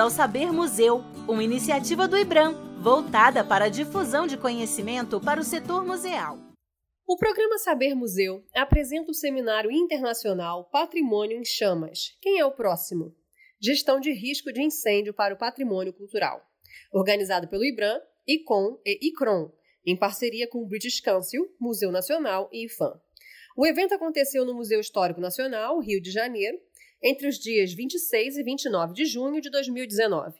ao Saber Museu, uma iniciativa do IBRAM voltada para a difusão de conhecimento para o setor museal. O programa Saber Museu apresenta o seminário internacional Patrimônio em Chamas. Quem é o próximo? Gestão de risco de incêndio para o patrimônio cultural. Organizado pelo IBRAM, ICOM e ICRON, em parceria com o British Council, Museu Nacional e IFAM. O evento aconteceu no Museu Histórico Nacional, Rio de Janeiro, entre os dias 26 e 29 de junho de 2019.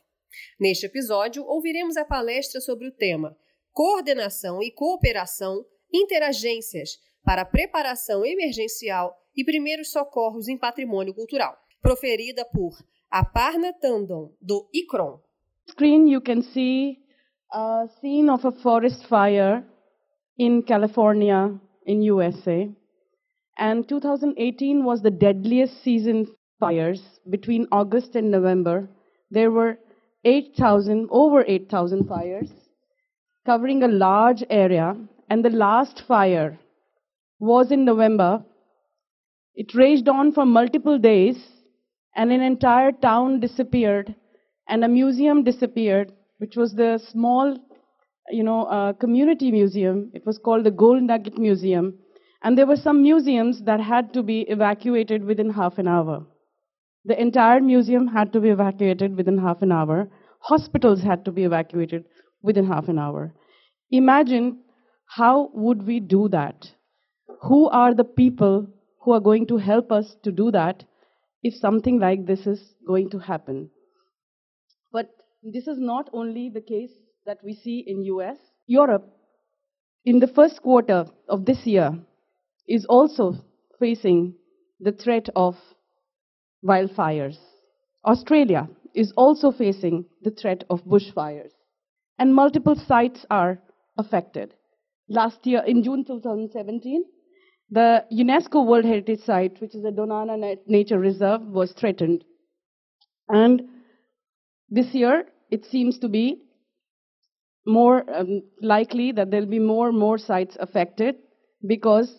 Neste episódio, ouviremos a palestra sobre o tema Coordenação e Cooperação Interagências para Preparação Emergencial e Primeiros Socorros em Patrimônio Cultural, proferida por Aparna Tandon, do ICRON. Screen you can see a scene of a forest fire in California in USA. And 2018 was the deadliest season fires between August and November. There were 8,000, over 8,000 fires covering a large area. And the last fire was in November. It raged on for multiple days, and an entire town disappeared, and a museum disappeared, which was the small, you know, uh, community museum. It was called the Gold Nugget Museum. And there were some museums that had to be evacuated within half an hour. The entire museum had to be evacuated within half an hour. Hospitals had to be evacuated within half an hour. Imagine how would we do that? Who are the people who are going to help us to do that if something like this is going to happen? But this is not only the case that we see in US. Europe, in the first quarter of this year, is also facing the threat of wildfires. Australia is also facing the threat of bushfires, and multiple sites are affected. Last year, in June 2017, the UNESCO World Heritage Site, which is a Doñana Nature Reserve, was threatened. And this year, it seems to be more um, likely that there'll be more and more sites affected because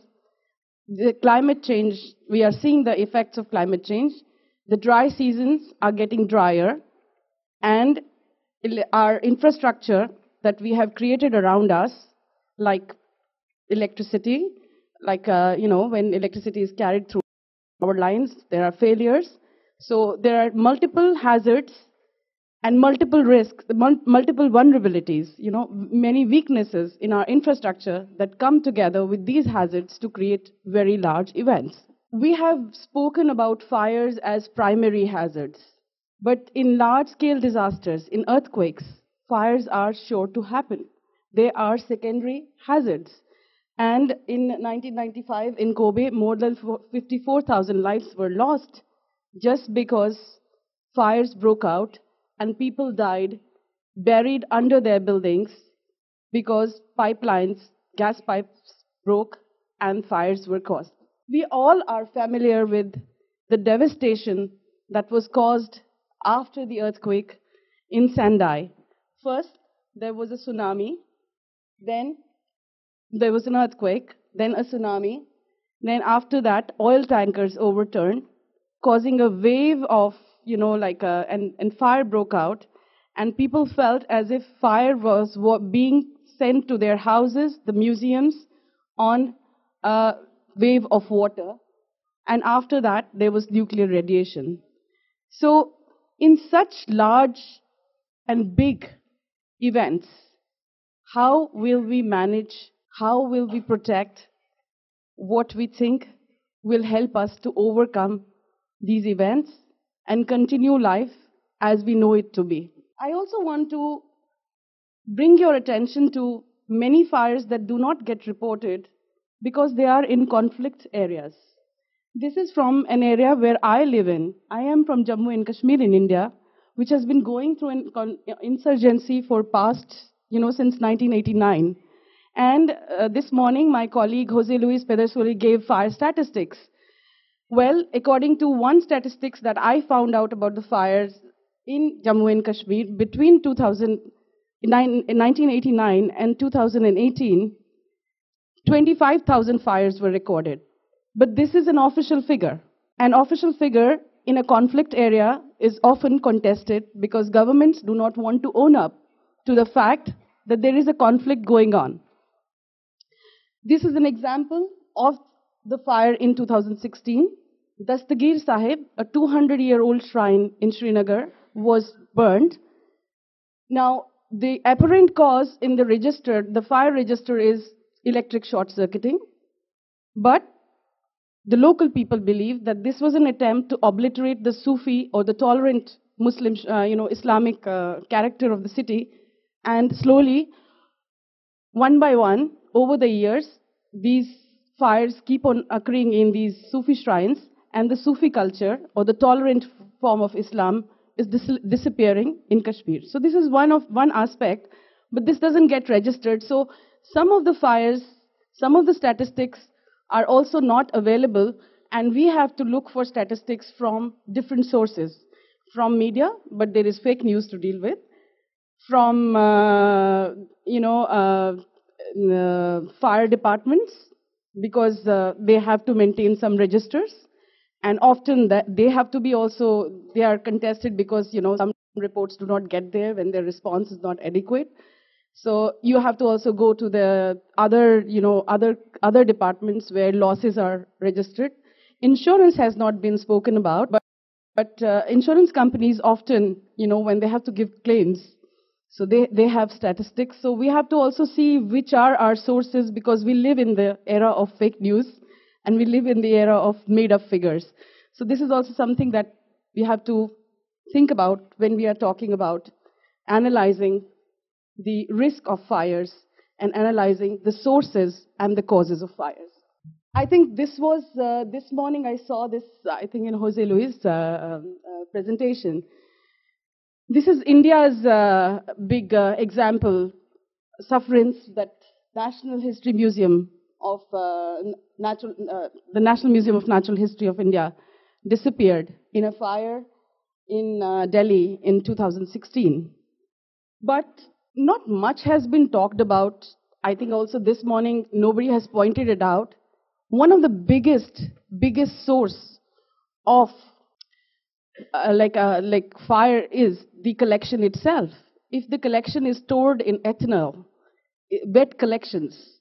the climate change, we are seeing the effects of climate change. The dry seasons are getting drier, and our infrastructure that we have created around us, like electricity, like, uh, you know, when electricity is carried through our lines, there are failures. So there are multiple hazards and multiple risks, multiple vulnerabilities, you know, many weaknesses in our infrastructure that come together with these hazards to create very large events. We have spoken about fires as primary hazards, but in large scale disasters, in earthquakes, fires are sure to happen. They are secondary hazards. And in 1995 in Kobe, more than 54,000 lives were lost just because fires broke out and people died buried under their buildings because pipelines, gas pipes broke and fires were caused. We all are familiar with the devastation that was caused after the earthquake in Sendai. First, there was a tsunami, then there was an earthquake, then a tsunami, then after that, oil tankers overturned, causing a wave of you know, like, a, and, and fire broke out, and people felt as if fire was being sent to their houses, the museums, on a wave of water. And after that, there was nuclear radiation. So, in such large and big events, how will we manage, how will we protect what we think will help us to overcome these events and continue life as we know it to be. I also want to bring your attention to many fires that do not get reported because they are in conflict areas. This is from an area where I live in. I am from Jammu and Kashmir in India, which has been going through an insurgency for past, you know, since 1989. And uh, this morning, my colleague Jose Luis Pedersoli gave fire statistics. Well, according to one statistics that I found out about the fires in Jammu and Kashmir between 2000, 1989 and 2018, 25,000 fires were recorded. But this is an official figure. An official figure in a conflict area is often contested because governments do not want to own up to the fact that there is a conflict going on. This is an example of the fire in 2016. Dastagir Sahib, a 200 year old shrine in Srinagar, was burned. Now, the apparent cause in the register, the fire register is electric short circuiting, but the local people believe that this was an attempt to obliterate the Sufi or the tolerant Muslim, uh, you know, Islamic uh, character of the city, and slowly, one by one, over the years, these fires keep on occurring in these Sufi shrines, and the Sufi culture or the tolerant form of Islam is dis- disappearing in Kashmir. So this is one of one aspect, but this doesn't get registered. So some of the fires, some of the statistics are also not available, and we have to look for statistics from different sources, from media, but there is fake news to deal with, from uh, you know uh, uh, fire departments because uh, they have to maintain some registers. And often that they have to be also they are contested because you know some reports do not get there when their response is not adequate so you have to also go to the other you know other other departments where losses are registered insurance has not been spoken about but but uh, insurance companies often you know when they have to give claims so they, they have statistics. So we have to also see which are our sources because we live in the era of fake news and we live in the era of made up figures. So this is also something that we have to think about when we are talking about analyzing the risk of fires and analyzing the sources and the causes of fires. I think this was, uh, this morning I saw this, I think in Jose Luis' uh, um, uh, presentation. This is India's uh, big uh, example, sufferance that National History Museum of uh, Natural, the National Museum of Natural History of India disappeared in a fire in Delhi in 2016. But not much has been talked about. I think also this morning nobody has pointed it out. One of the biggest, biggest source of uh, like uh, like fire is the collection itself. If the collection is stored in ethanol, wet collections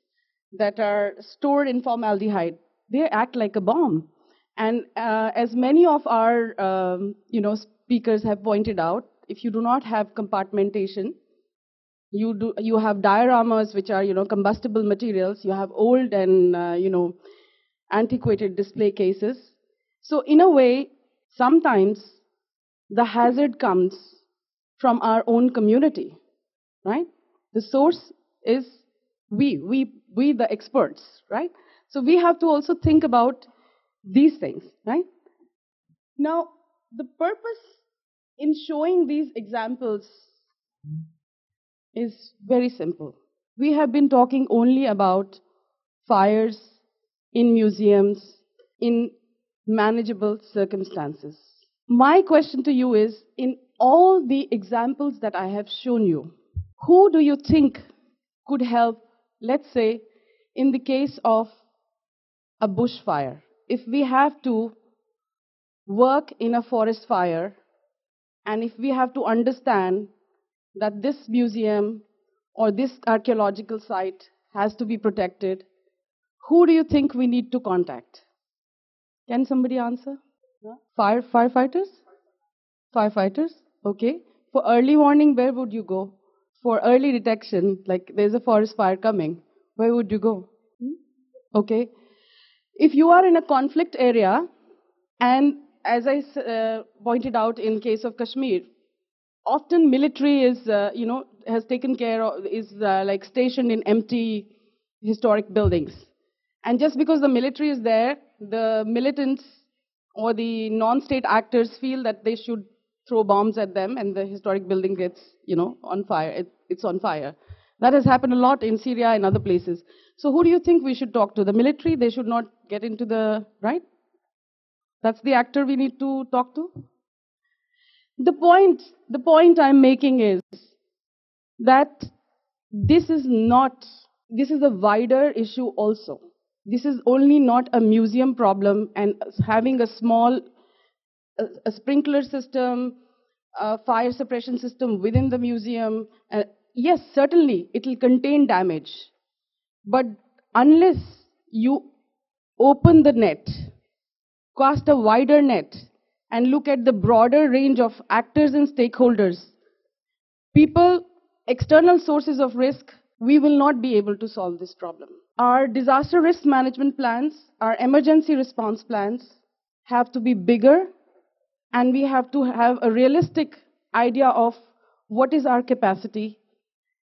that are stored in formaldehyde, they act like a bomb. And uh, as many of our um, you know speakers have pointed out, if you do not have compartmentation, you do you have dioramas which are you know combustible materials. You have old and uh, you know antiquated display cases. So in a way, sometimes the hazard comes from our own community, right? The source is we, we, we the experts, right? So we have to also think about these things, right? Now, the purpose in showing these examples is very simple. We have been talking only about fires in museums, in manageable circumstances. My question to you is in all the examples that I have shown you, who do you think could help, let's say, in the case of a bushfire? If we have to work in a forest fire, and if we have to understand that this museum or this archaeological site has to be protected, who do you think we need to contact? Can somebody answer? Fire firefighters? Firefighters? Okay. For early warning, where would you go? For early detection, like there's a forest fire coming, where would you go? Hmm? Okay. If you are in a conflict area, and as I uh, pointed out in case of Kashmir, often military is, uh, you know, has taken care of, is uh, like stationed in empty historic buildings. And just because the military is there, the militants or the non-state actors feel that they should throw bombs at them and the historic building gets, you know, on fire. It, it's on fire. That has happened a lot in Syria and other places. So who do you think we should talk to? The military? They should not get into the, right? That's the actor we need to talk to? The point, the point I'm making is that this is not, this is a wider issue also. This is only not a museum problem and having a small a, a sprinkler system, a fire suppression system within the museum. Uh, yes, certainly it will contain damage. But unless you open the net, cast a wider net, and look at the broader range of actors and stakeholders, people, external sources of risk, we will not be able to solve this problem. Our disaster risk management plans, our emergency response plans have to be bigger and we have to have a realistic idea of what is our capacity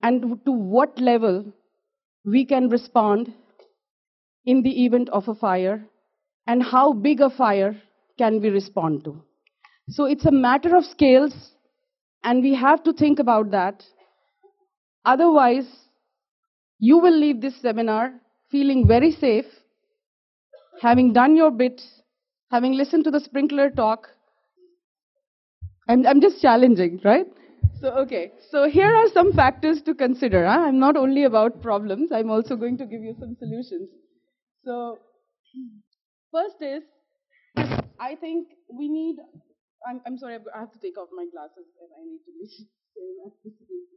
and to what level we can respond in the event of a fire and how big a fire can we respond to. So it's a matter of scales and we have to think about that. Otherwise, you will leave this seminar feeling very safe, having done your bit, having listened to the sprinkler talk, I'm, I'm just challenging, right? So, okay. So here are some factors to consider. Huh? I'm not only about problems, I'm also going to give you some solutions. So, first is, I think we need, I'm, I'm sorry, I have to take off my glasses and I need to listen.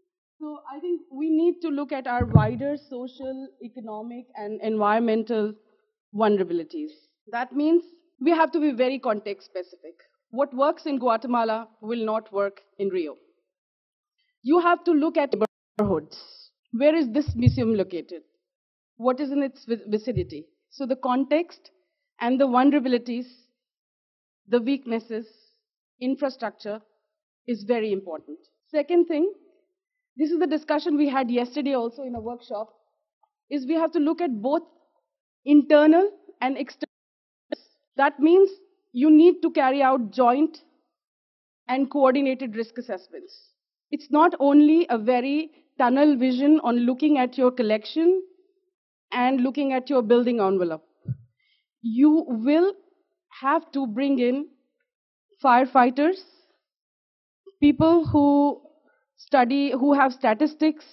So I think we need to look at our wider social, economic, and environmental vulnerabilities. That means we have to be very context specific. What works in Guatemala will not work in Rio. You have to look at neighborhoods. Where is this museum located? What is in its vicinity? So the context and the vulnerabilities, the weaknesses, infrastructure is very important. Second thing, this is the discussion we had yesterday also in a workshop, is we have to look at both internal and external. That means you need to carry out joint and coordinated risk assessments. It's not only a very tunnel vision on looking at your collection and looking at your building envelope. You will have to bring in firefighters, people who study, who have statistics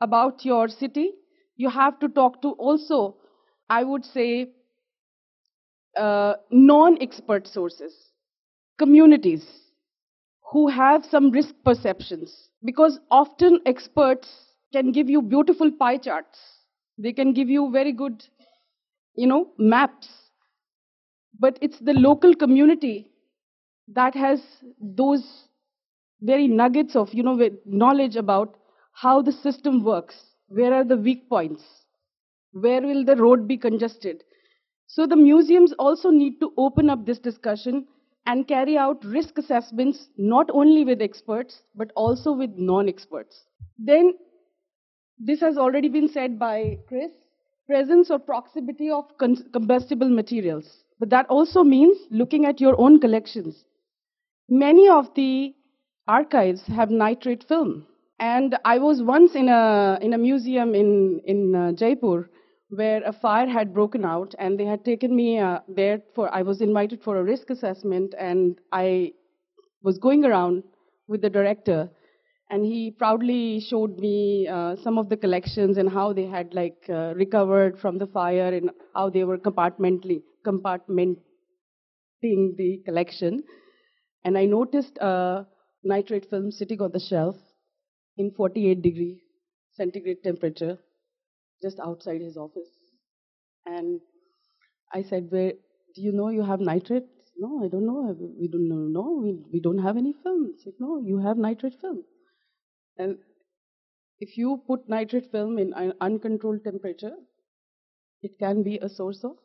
about your city. You have to talk to also, I would say, uh, non-expert sources, communities who have some risk perceptions. Because often experts can give you beautiful pie charts. They can give you very good, you know, maps. But it's the local community that has those very nuggets of, you know, knowledge about how the system works. Where are the weak points? Where will the road be congested? So the museums also need to open up this discussion and carry out risk assessments not only with experts but also with non-experts. Then, this has already been said by Chris, presence or proximity of combustible materials. But that also means looking at your own collections. Many of the archives have nitrate film. And I was once in a, in a museum in, in uh, Jaipur where a fire had broken out and they had taken me uh, there for i was invited for a risk assessment and i was going around with the director and he proudly showed me uh, some of the collections and how they had like uh, recovered from the fire and how they were compartmentally compartmenting the collection and i noticed a nitrate film sitting on the shelf in 48 degree centigrade temperature just outside his office. And I said, Where do you know you have nitrate? No, I don't know. We don't know. No, we, we don't have any film. Said, No, you have nitrate film. And if you put nitrate film in an uncontrolled temperature, it can be a source of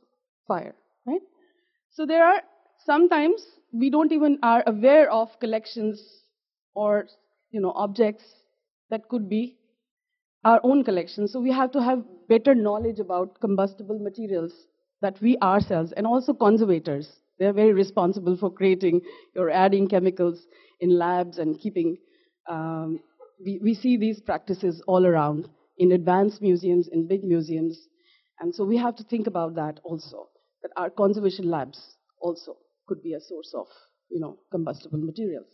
fire, right? So there are sometimes we don't even are aware of collections or you know objects that could be our own collection. So we have to have better knowledge about combustible materials that we ourselves, and also conservators, they're very responsible for creating or adding chemicals in labs and keeping. Um, we, we see these practices all around in advanced museums, in big museums. And so we have to think about that also, that our conservation labs also could be a source of, you know, combustible materials.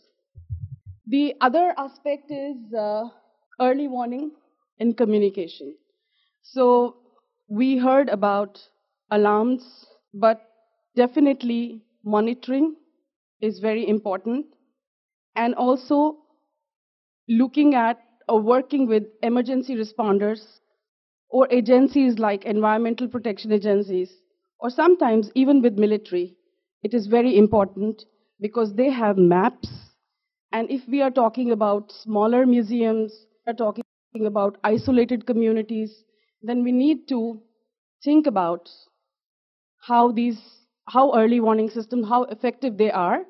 The other aspect is uh, early warning and communication. So we heard about alarms, but definitely monitoring is very important. And also looking at or working with emergency responders or agencies like environmental protection agencies, or sometimes even with military, it is very important because they have maps. And if we are talking about smaller museums, we are talking about isolated communities, then we need to think about how these, how early warning systems, how effective they are,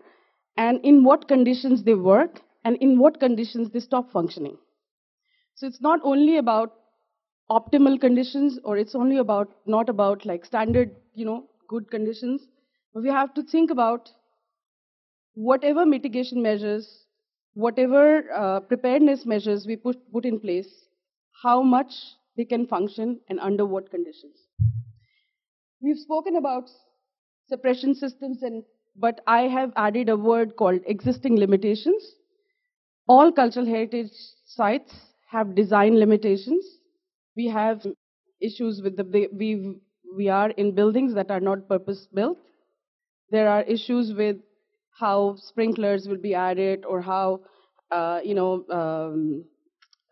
and in what conditions they work, and in what conditions they stop functioning. So it's not only about optimal conditions, or it's only about not about like standard, you know, good conditions. But we have to think about whatever mitigation measures, whatever uh, preparedness measures we put, put in place, how much they can function and under what conditions. We've spoken about suppression systems, and, but I have added a word called existing limitations. All cultural heritage sites have design limitations. We have issues with the, we, we are in buildings that are not purpose built. There are issues with how sprinklers will be added or how, uh, you know, um,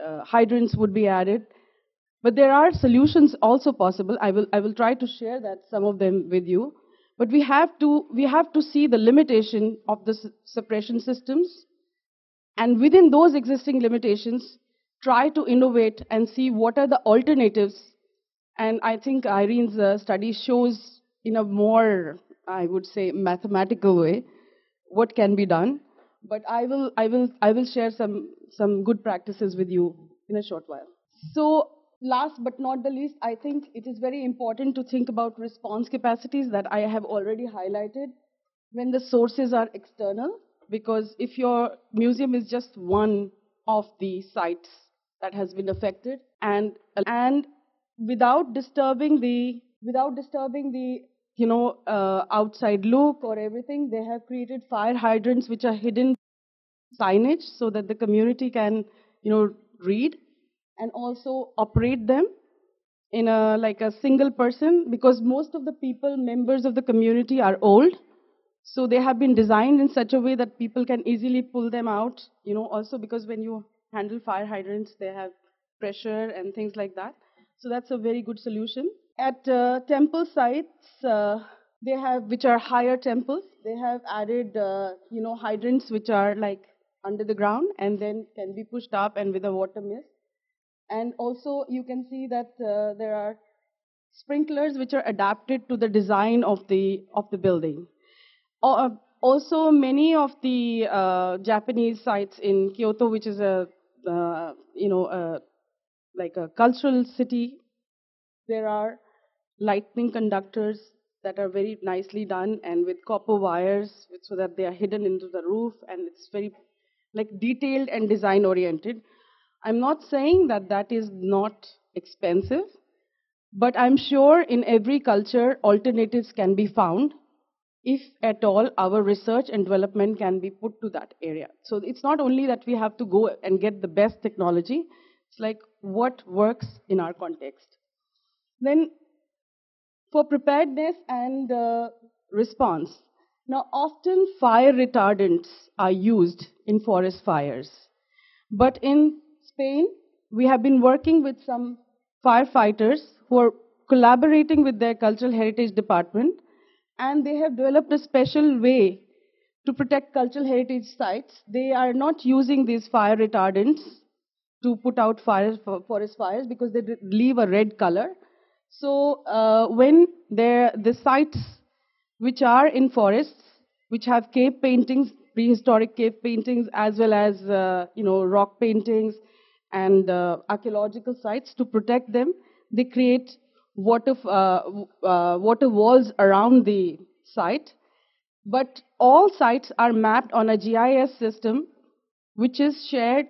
uh, hydrants would be added. But there are solutions also possible. I will, I will try to share that, some of them with you. But we have to, we have to see the limitation of the suppression systems. And within those existing limitations, try to innovate and see what are the alternatives. And I think Irene's uh, study shows in a more, I would say, mathematical way what can be done. But I will, I will, I will share some, some good practices with you in a short while. So last but not the least, I think it is very important to think about response capacities that I have already highlighted when the sources are external, because if your museum is just one of the sites that has been affected, and and without disturbing the without disturbing the you know uh, outside look or everything, they have created fire hydrants which are hidden signage so that the community can you know read and also operate them in a like a single person because most of the people members of the community are old so they have been designed in such a way that people can easily pull them out you know also because when you handle fire hydrants they have pressure and things like that. So that's a very good solution. At uh, temple sites uh, they have which are higher temples they have added uh, you know hydrants which are like under the ground and then can be pushed up and with a water mist and also you can see that uh, there are sprinklers which are adapted to the design of the, of the building. Uh, also, many of the uh, Japanese sites in Kyoto, which is a, uh, you know, a, like a cultural city, there are lightning conductors that are very nicely done and with copper wires so that they are hidden into the roof and it's very like detailed and design oriented. I'm not saying that that is not expensive, but I'm sure in every culture alternatives can be found if at all our research and development can be put to that area. So it's not only that we have to go and get the best technology, it's like what works in our context. Then for preparedness and uh, response, now often fire retardants are used in forest fires. But in Spain, we have been working with some firefighters who are collaborating with their cultural heritage department, and they have developed a special way to protect cultural heritage sites. They are not using these fire retardants to put out forest fires because they leave a red color. So uh, when the sites which are in forests, which have cave paintings, prehistoric cave paintings, as well as uh, you know rock paintings, and uh, archaeological sites to protect them. They create water, uh, uh, water walls around the site. But all sites are mapped on a GIS system, which is shared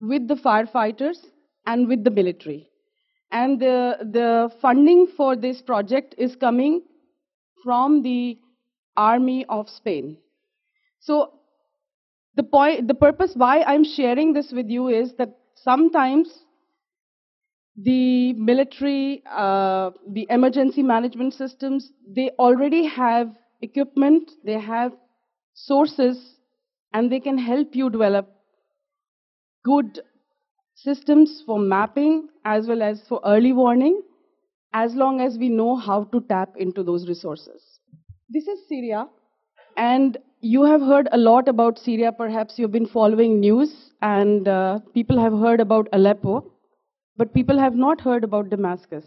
with the firefighters and with the military. And the, the funding for this project is coming from the Army of Spain. So the point, the purpose why I'm sharing this with you is that sometimes the military, uh, the emergency management systems, they already have equipment, they have sources and they can help you develop good systems for mapping as well as for early warning as long as we know how to tap into those resources. This is Syria, and you have heard a lot about Syria. Perhaps you've been following news, and uh, people have heard about Aleppo, but people have not heard about Damascus.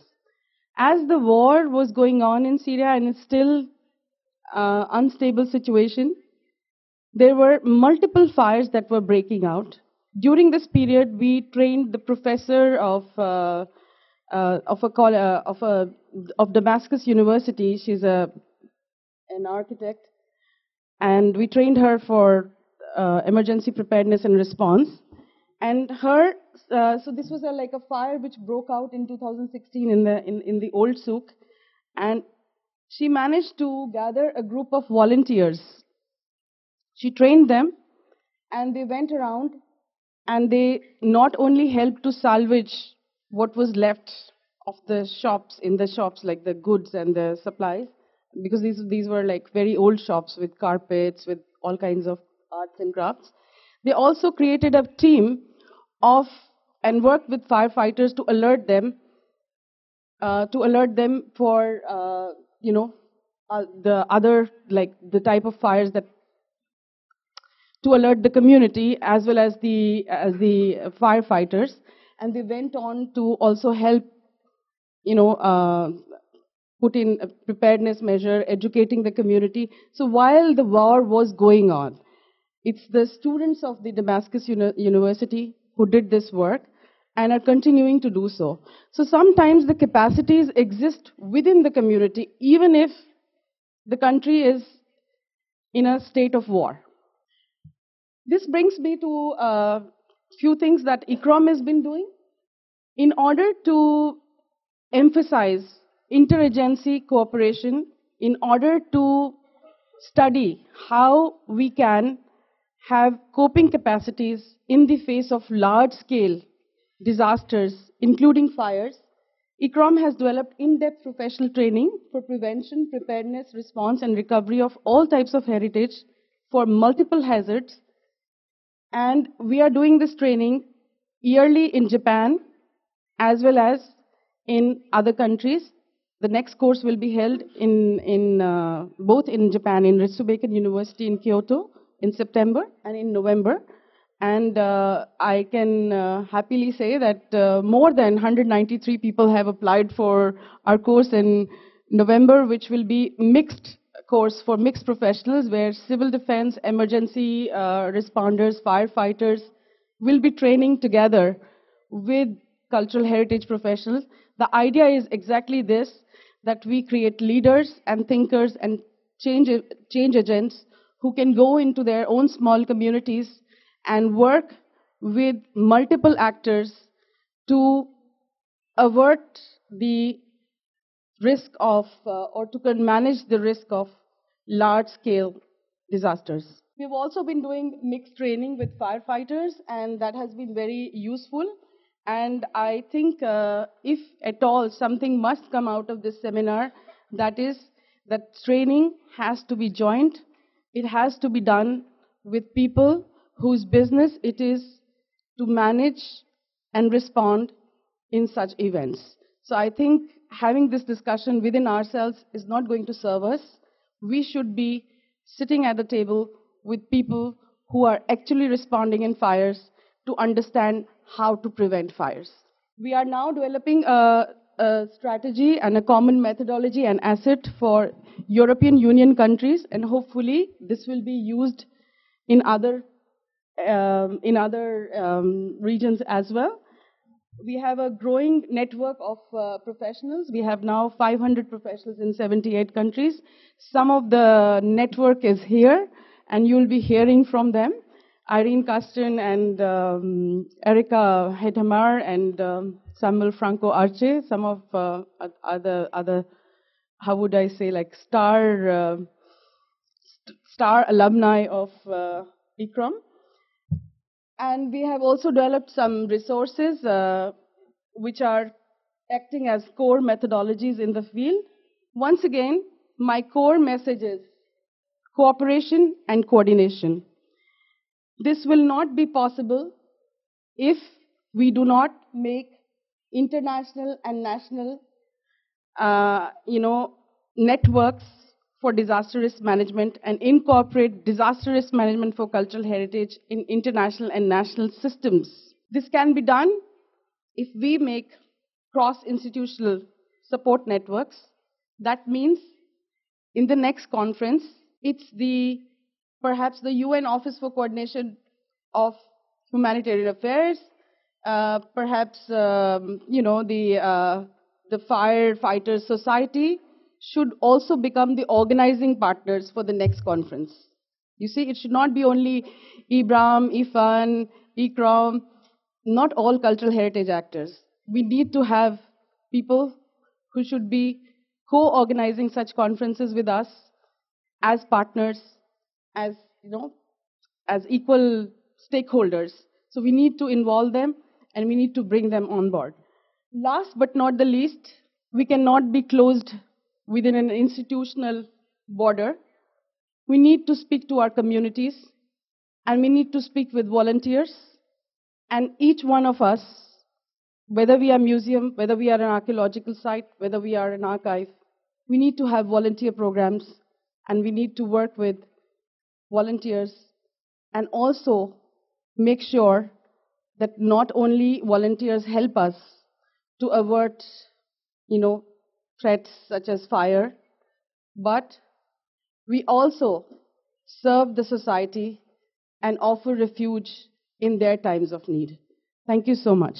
As the war was going on in Syria and it's still uh, unstable situation, there were multiple fires that were breaking out. During this period, we trained the professor of uh, uh, of a uh, of a of Damascus University. She's a an architect, and we trained her for uh, emergency preparedness and response. And her, uh, so this was a, like a fire which broke out in 2016 in the in, in the old souk, and she managed to gather a group of volunteers. She trained them, and they went around, and they not only helped to salvage what was left of the shops in the shops, like the goods and the supplies, because these these were like very old shops with carpets, with all kinds of arts and crafts. They also created a team of and worked with firefighters to alert them uh, to alert them for uh, you know uh, the other like the type of fires that to alert the community as well as the as the firefighters and they went on to also help you know uh, put in a preparedness measure, educating the community. So while the war was going on, it's the students of the Damascus Uni- University who did this work and are continuing to do so. So sometimes the capacities exist within the community, even if the country is in a state of war. This brings me to a few things that ICCROM has been doing. In order to emphasize interagency cooperation in order to study how we can have coping capacities in the face of large scale disasters, including fires. ICCROM has developed in depth professional training for prevention, preparedness, response, and recovery of all types of heritage for multiple hazards. And we are doing this training yearly in Japan as well as in other countries the next course will be held in, in uh, both in Japan, in Ritsumeikan University in Kyoto in September and in November. And uh, I can uh, happily say that uh, more than 193 people have applied for our course in November, which will be mixed course for mixed professionals, where civil defense, emergency uh, responders, firefighters will be training together with cultural heritage professionals. The idea is exactly this that we create leaders and thinkers and change, change agents who can go into their own small communities and work with multiple actors to avert the risk of, uh, or to manage the risk of large scale disasters. We've also been doing mixed training with firefighters, and that has been very useful. And I think uh, if at all something must come out of this seminar, that is that training has to be joint. It has to be done with people whose business it is to manage and respond in such events. So I think having this discussion within ourselves is not going to serve us. We should be sitting at the table with people who are actually responding in fires to understand how to prevent fires. We are now developing a, a strategy and a common methodology and asset for European Union countries, and hopefully this will be used in other um, in other um, regions as well. We have a growing network of uh, professionals. We have now 500 professionals in 78 countries. Some of the network is here, and you'll be hearing from them. Irene Karsten and um, Erika Hetamar and um, Samuel Franco Arce, some of uh, other, other, how would I say, like star, uh, st- star alumni of uh, ICCROM. And we have also developed some resources uh, which are acting as core methodologies in the field. Once again, my core message is cooperation and coordination. This will not be possible if we do not make international and national, uh, you know, networks for disaster risk management and incorporate disaster risk management for cultural heritage in international and national systems. This can be done if we make cross-institutional support networks. That means in the next conference, it's the perhaps the UN Office for Coordination of Humanitarian Affairs, uh, perhaps um, you know the uh, the Firefighters Society should also become the organizing partners for the next conference. You see, it should not be only IBRAM, IPHAN, ICCROM, not all cultural heritage actors. We need to have people who should be co-organizing such conferences with us as partners, as you know, as equal stakeholders. So we need to involve them and we need to bring them on board. Last but not the least, we cannot be closed within an institutional border. We need to speak to our communities and we need to speak with volunteers. And each one of us, whether we are a museum, whether we are an archaeological site, whether we are an archive, we need to have volunteer programs and we need to work with volunteers and also make sure that not only volunteers help us to avert, you know, threats such as fire, but we also serve the society and offer refuge in their times of need. Thank you so much.